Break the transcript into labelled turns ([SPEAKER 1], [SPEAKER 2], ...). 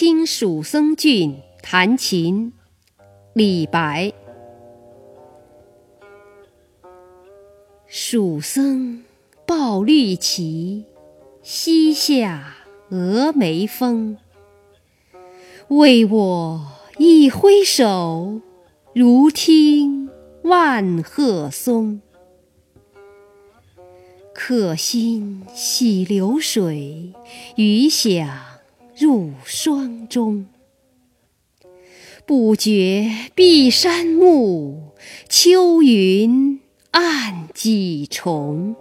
[SPEAKER 1] 听蜀僧俊弹琴，李白。蜀僧抱绿旗，西下峨眉峰。为我一挥手，如听万壑松。客心洗流水，余响入霜中。不觉碧山暮，秋云暗几重。